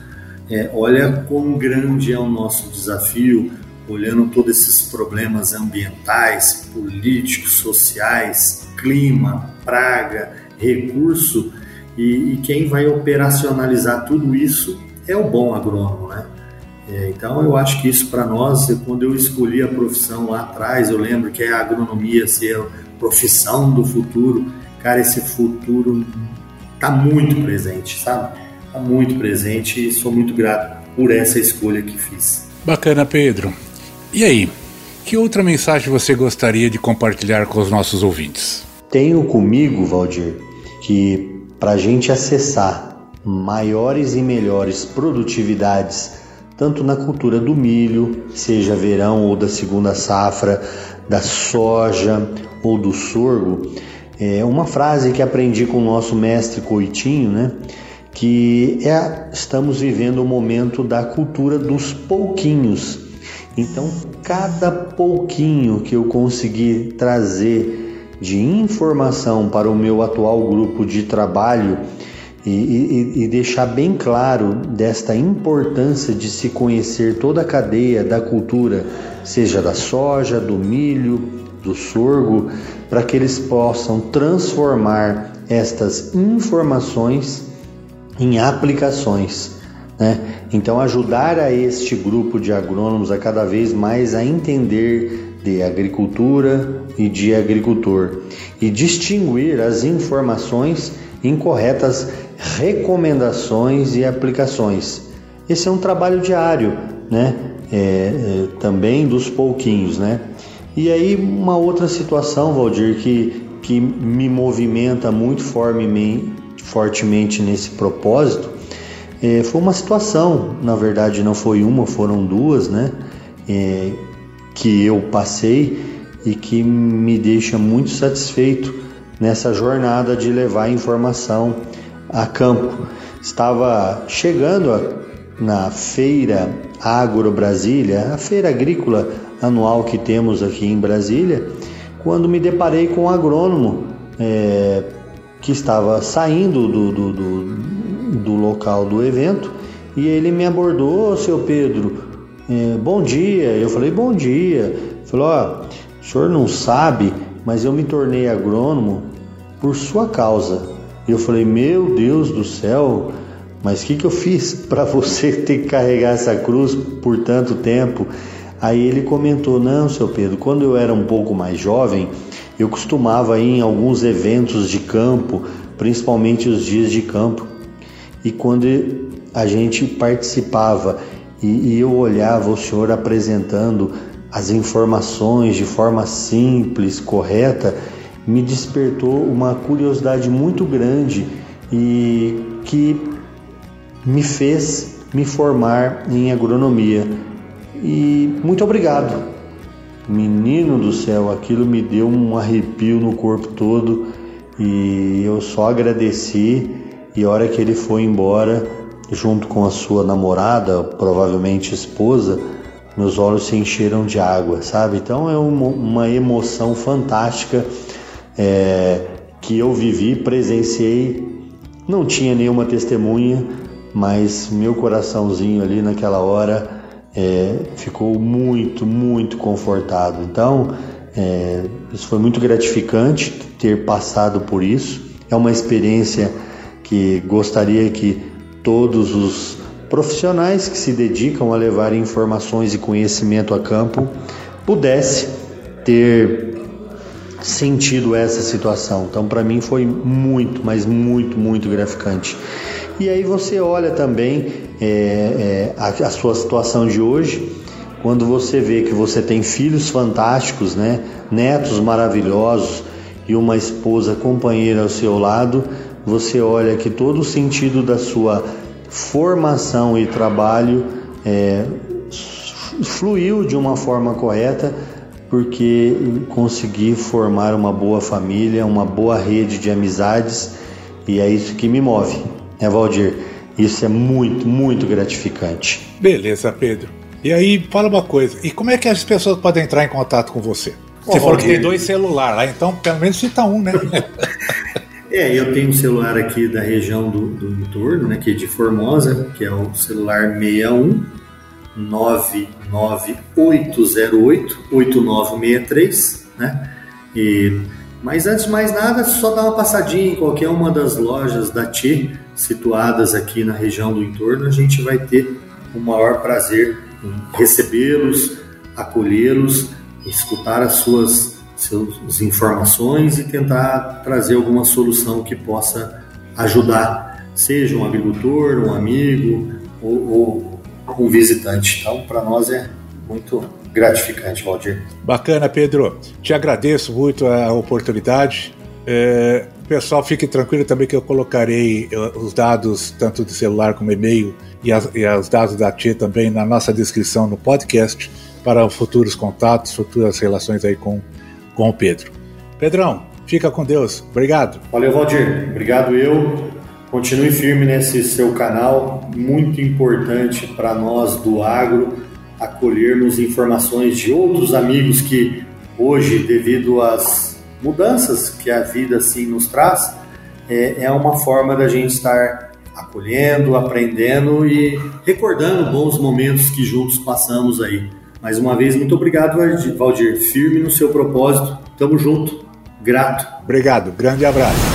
S4: é, olha quão grande é o nosso desafio, olhando todos esses problemas ambientais, políticos, sociais, clima, praga, recurso, e, e quem vai operacionalizar tudo isso é o bom agrônomo, né? É, então eu acho que isso para nós, quando eu escolhi a profissão lá atrás, eu lembro que a agronomia ser a profissão do futuro, cara, esse futuro está muito presente, sabe? Está muito presente e sou muito grato por essa escolha que fiz.
S1: Bacana, Pedro. E aí, que outra mensagem você gostaria de compartilhar com os nossos ouvintes?
S3: Tenho comigo, Valdir, que para a gente acessar maiores e melhores produtividades tanto na cultura do milho, seja verão ou da segunda safra, da soja ou do sorgo. É uma frase que aprendi com o nosso mestre Coitinho, né? Que é estamos vivendo o momento da cultura dos pouquinhos. Então, cada pouquinho que eu conseguir trazer de informação para o meu atual grupo de trabalho, e, e, e, deixar bem claro desta importância de se conhecer toda a cadeia da cultura, seja da soja, do milho, do sorgo, para que eles possam transformar estas informações em aplicações. Né? Então, ajudar a este grupo de agrônomos a cada vez mais a entender de agricultura e de agricultor e distinguir as informações incorretas recomendações e aplicações. Esse é um trabalho diário, né? É, é, também dos pouquinhos, né? E aí uma outra situação, Valdir, que, que me movimenta muito fortemente, nesse propósito, é, foi uma situação, na verdade não foi uma, foram duas, né? É, que eu passei e que me deixa muito satisfeito nessa jornada de levar informação a campo. Estava chegando na feira Agro Brasília, a feira agrícola anual que temos aqui em Brasília, quando me deparei com um agrônomo é, que estava saindo do, do, do, do, local do evento e ele me abordou, seu Pedro, é, bom dia. Eu falei, bom dia. Falou, o senhor não sabe, mas eu me tornei agrônomo por sua causa. E eu falei: Meu Deus do céu, mas o que, que eu fiz (laughs) para você ter que carregar essa cruz por tanto tempo? Aí ele comentou: Não, seu Pedro, quando eu era um pouco mais jovem, eu costumava ir em alguns eventos de campo, principalmente os dias de campo. E quando a gente participava e, e eu olhava o senhor apresentando as informações de forma simples, correta, me despertou uma curiosidade muito grande e que me fez me formar em agronomia. E muito obrigado. Menino do céu, aquilo me deu um arrepio no corpo todo e eu só agradeci. E a hora que ele foi embora, junto com a sua namorada, provavelmente esposa, meus olhos se encheram de água, sabe? Então é uma, emoção fantástica é, que eu vivi, presenciei, não tinha nenhuma testemunha, mas meu coraçãozinho ali naquela hora é, ficou muito, muito confortado. Então, é, isso foi muito gratificante ter passado por isso. É uma experiência que gostaria que todos os profissionais que se dedicam a levar informações e conhecimento a campo pudesse ter sentido essa situação. Então, para mim foi muito, mas muito, muito gratificante. E aí você olha também é, é, a, a, sua situação de hoje, quando você vê que você tem filhos fantásticos, né, netos maravilhosos e uma esposa companheira ao seu lado, você olha que todo o sentido da sua formação e trabalho é, fluiu de uma forma correta porque consegui formar uma boa família, uma boa rede de amizades e é isso que me move, né, Valdir? Isso é muito, muito gratificante.
S1: Beleza, Pedro. E aí, fala uma coisa, e como é que as pessoas podem entrar em contato com você? Você falou que tem dois celulares lá, então pelo menos cita um, né? (laughs)
S3: é, eu tenho um celular aqui da região do, do entorno, né, que é de Formosa, que é o celular 61 99808 8963, né? E, mas antes de mais nada, só dar uma passadinha em qualquer uma das lojas da TI situadas aqui na região do entorno, a gente vai ter o maior prazer em recebê-los, acolhê-los, escutar as suas, suas informações e tentar trazer alguma solução que possa ajudar, seja um agricultor, um amigo ou, ou um visitante. Então, para nós é muito gratificante, Valdir.
S1: Bacana, Pedro. Te agradeço muito a oportunidade. É, pessoal, fique tranquilo também que eu colocarei eh, os dados, tanto de celular como e-mail, e, as, e os dados da TIE também na nossa descrição no podcast para futuros contatos, futuras relações aí com, com o Pedro. Pedrão, fica com Deus. Obrigado.
S3: Valeu, Valdir. Obrigado eu. Continue firme nesse seu canal, muito importante para nós do agro acolhermos informações de outros amigos que hoje, devido às mudanças que a vida assim nos traz, é, é uma forma da gente estar acolhendo, aprendendo e recordando bons momentos que juntos passamos aí. Mais uma vez, muito obrigado, Valdir. Firme no seu propósito. Tamo junto. Grato.
S1: Obrigado. Grande abraço.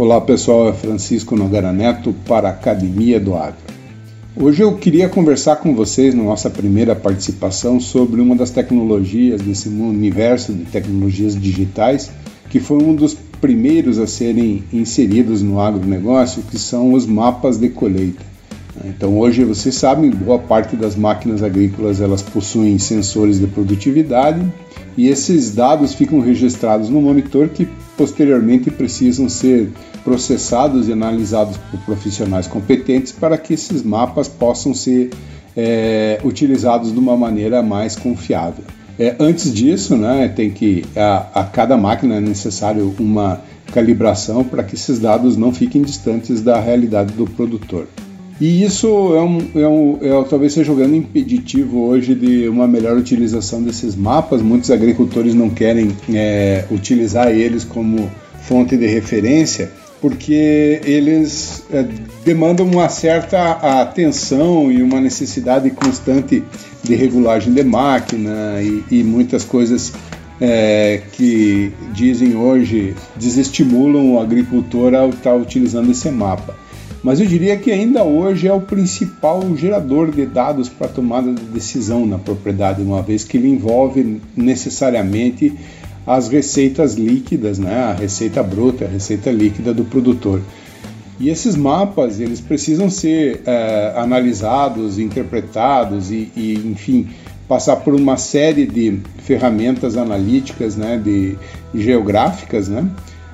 S5: Olá pessoal, é Francisco Nogara Neto para a Academia do Agro. Hoje eu queria conversar com vocês na nossa primeira participação sobre uma das tecnologias desse universo de tecnologias digitais que foi um dos primeiros a serem inseridos no agronegócio, que são os mapas de colheita. Então hoje vocês sabem, boa parte das máquinas agrícolas elas possuem sensores de produtividade e esses dados ficam registrados no monitor que posteriormente precisam ser processados e analisados por profissionais competentes para que esses mapas possam ser é, utilizados de uma maneira mais confiável. É, antes disso, né, tem que a, a cada máquina é necessário uma calibração para que esses dados não fiquem distantes da realidade do produtor. E isso é, um, é, um, é talvez seja jogando impeditivo hoje de uma melhor utilização desses mapas. Muitos agricultores não querem é, utilizar eles como fonte de referência porque eles é, demandam uma certa atenção e uma necessidade constante de regulagem de máquina e, e muitas coisas é, que dizem hoje desestimulam o agricultor a estar utilizando esse mapa mas eu diria que ainda hoje é o principal gerador de dados para tomada de decisão na propriedade, uma vez que ele envolve necessariamente as receitas líquidas, né? a receita bruta, a receita líquida do produtor. E esses mapas eles precisam ser é, analisados, interpretados e, e, enfim, passar por uma série de ferramentas analíticas, né, de geográficas, né,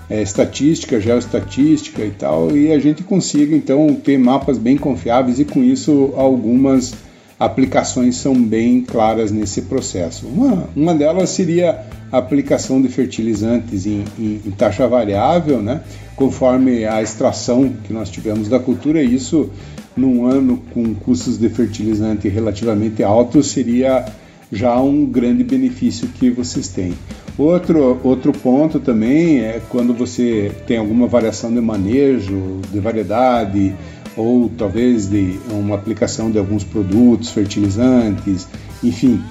S5: é, estatística, geoestatística e tal, e a gente consiga então ter mapas bem confiáveis e com isso algumas aplicações são bem claras nesse processo. Uma, uma delas seria a aplicação de fertilizantes em, em, em taxa variável, né, conforme a extração que nós tivemos da cultura, isso num ano com custos de fertilizante relativamente altos seria já um grande benefício que vocês têm. Outro, outro ponto também é quando você tem alguma variação de manejo, de variedade, ou talvez de uma aplicação de alguns produtos, fertilizantes, enfim,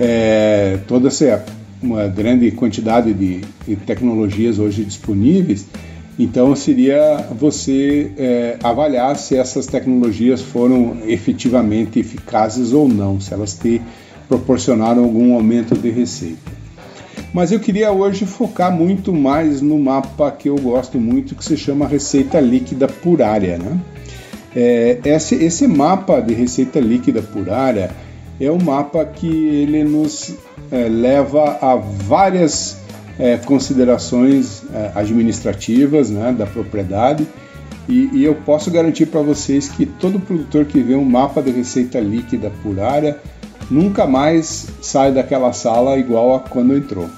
S5: é, toda essa uma grande quantidade de, de, tecnologias hoje disponíveis, então seria você é, avaliar se essas tecnologias foram efetivamente eficazes ou não, se elas te proporcionaram algum aumento de receita. Mas eu queria hoje focar muito mais no mapa que eu gosto muito, que se chama Receita Líquida por Área. Né? É, esse, esse mapa de receita líquida por área, é um mapa que ele nos é, leva a várias é, considerações é, administrativas né, da propriedade e, e eu posso garantir para vocês que todo produtor que vê um mapa de receita líquida por área nunca mais sai daquela sala igual a quando entrou.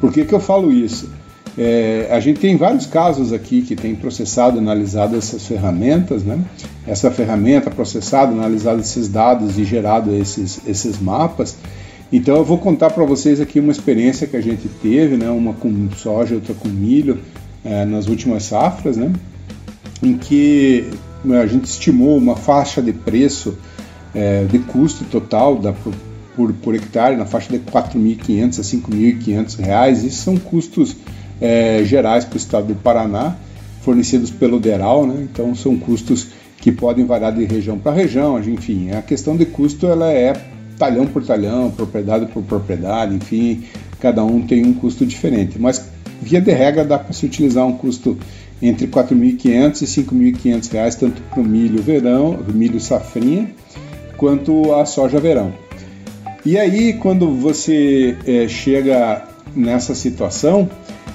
S5: Por que, que eu falo isso? É, a gente tem vários casos aqui que tem processado, analisado essas ferramentas, né? Essa ferramenta processado, analisado esses dados e gerado esses, esses mapas. Então eu vou contar para vocês aqui uma experiência que a gente teve, né? Uma com soja, outra com milho é, nas últimas safras, né? em que né, a gente estimou uma faixa de preço é, de custo total da, por, por hectare na faixa de 4.500 a 5.500 reais. Isso são custos é, gerais para o estado do Paraná, fornecidos pelo DERAL, né? então são custos que podem variar de região para região, enfim, a questão de custo ela é talhão por talhão, propriedade por propriedade, enfim, cada um tem um custo diferente, mas via de regra dá para se utilizar um custo entre 4.500 e 5.500 reais tanto para o milho verão, milho safrinha, quanto a soja verão. E aí, quando você é, chega nessa situação,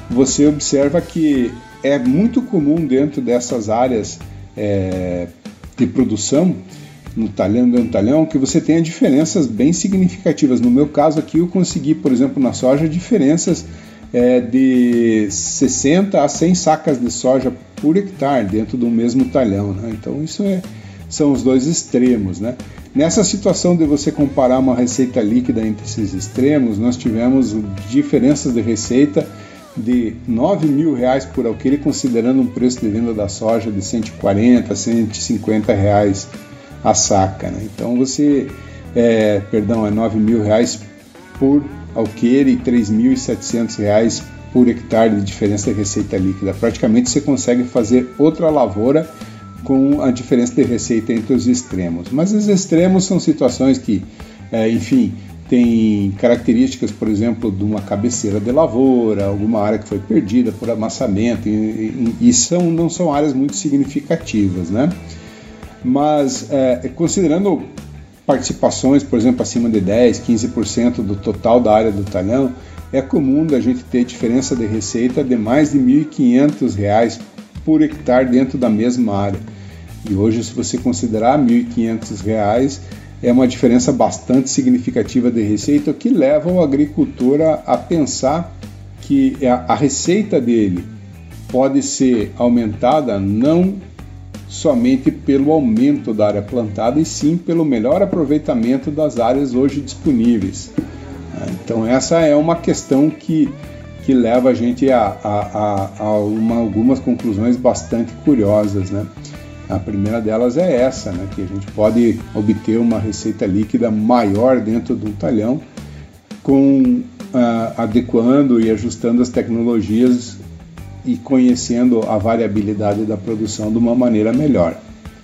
S5: você observa que é muito comum dentro dessas áreas é, de produção, no talhão no talhão, que você tenha diferenças bem significativas. No meu caso aqui, eu consegui, por exemplo, na soja, diferenças é, de 60 a 100 sacas de soja por hectare dentro do mesmo talhão. Né? Então isso é, são os dois extremos. Né? Nessa situação de você comparar uma receita líquida entre esses extremos, nós tivemos diferenças de receita de 9 mil reais por alqueire, considerando um preço de venda da soja de 140 a 150 reais a saca. Né? Então você, é, perdão, é 9 mil reais por alqueire e R$ 3.700 por hectare de diferença de receita líquida. Praticamente você consegue fazer outra lavoura com a diferença de receita entre os extremos. Mas os extremos são situações que, é, enfim, tem características, por exemplo, de uma cabeceira de lavoura, alguma área que foi perdida por amassamento, e, e, e são, não são áreas muito significativas, né? Mas é, considerando participações, por exemplo, acima de 10, 15% do total da área do talhão, é comum da gente ter diferença de receita de mais de R$ 1.500 por hectare dentro da mesma área. E hoje, se você considerar R$ 1.500, é uma diferença bastante significativa de receita que leva o agricultor a pensar que a receita dele pode ser aumentada não somente pelo aumento da área plantada, e sim pelo melhor aproveitamento das áreas hoje disponíveis. Então, essa é uma questão que, que leva a gente a, a, a, a uma, algumas conclusões bastante curiosas. Né? A primeira delas é essa, né? que a gente pode obter uma receita líquida maior dentro de um talhão, com, uh, adequando e ajustando as tecnologias e conhecendo a variabilidade da produção de uma maneira melhor.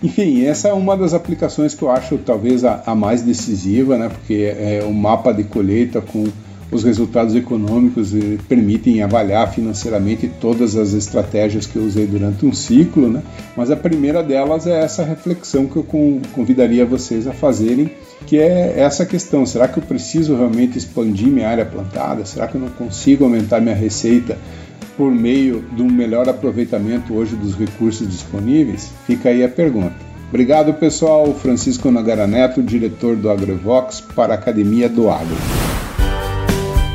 S5: Enfim, essa é uma das aplicações que eu acho talvez a, a mais decisiva, né? porque é um mapa de colheita com os resultados econômicos e permitem avaliar financeiramente todas as estratégias que eu usei durante um ciclo, né? Mas a primeira delas é essa reflexão que eu convidaria vocês a fazerem, que é essa questão: será que eu preciso realmente expandir minha área plantada? Será que eu não consigo aumentar minha receita por meio de um melhor aproveitamento hoje dos recursos disponíveis? Fica aí a pergunta. Obrigado, pessoal. Francisco Nagara Neto, diretor do AgroVox para a Academia do Agro.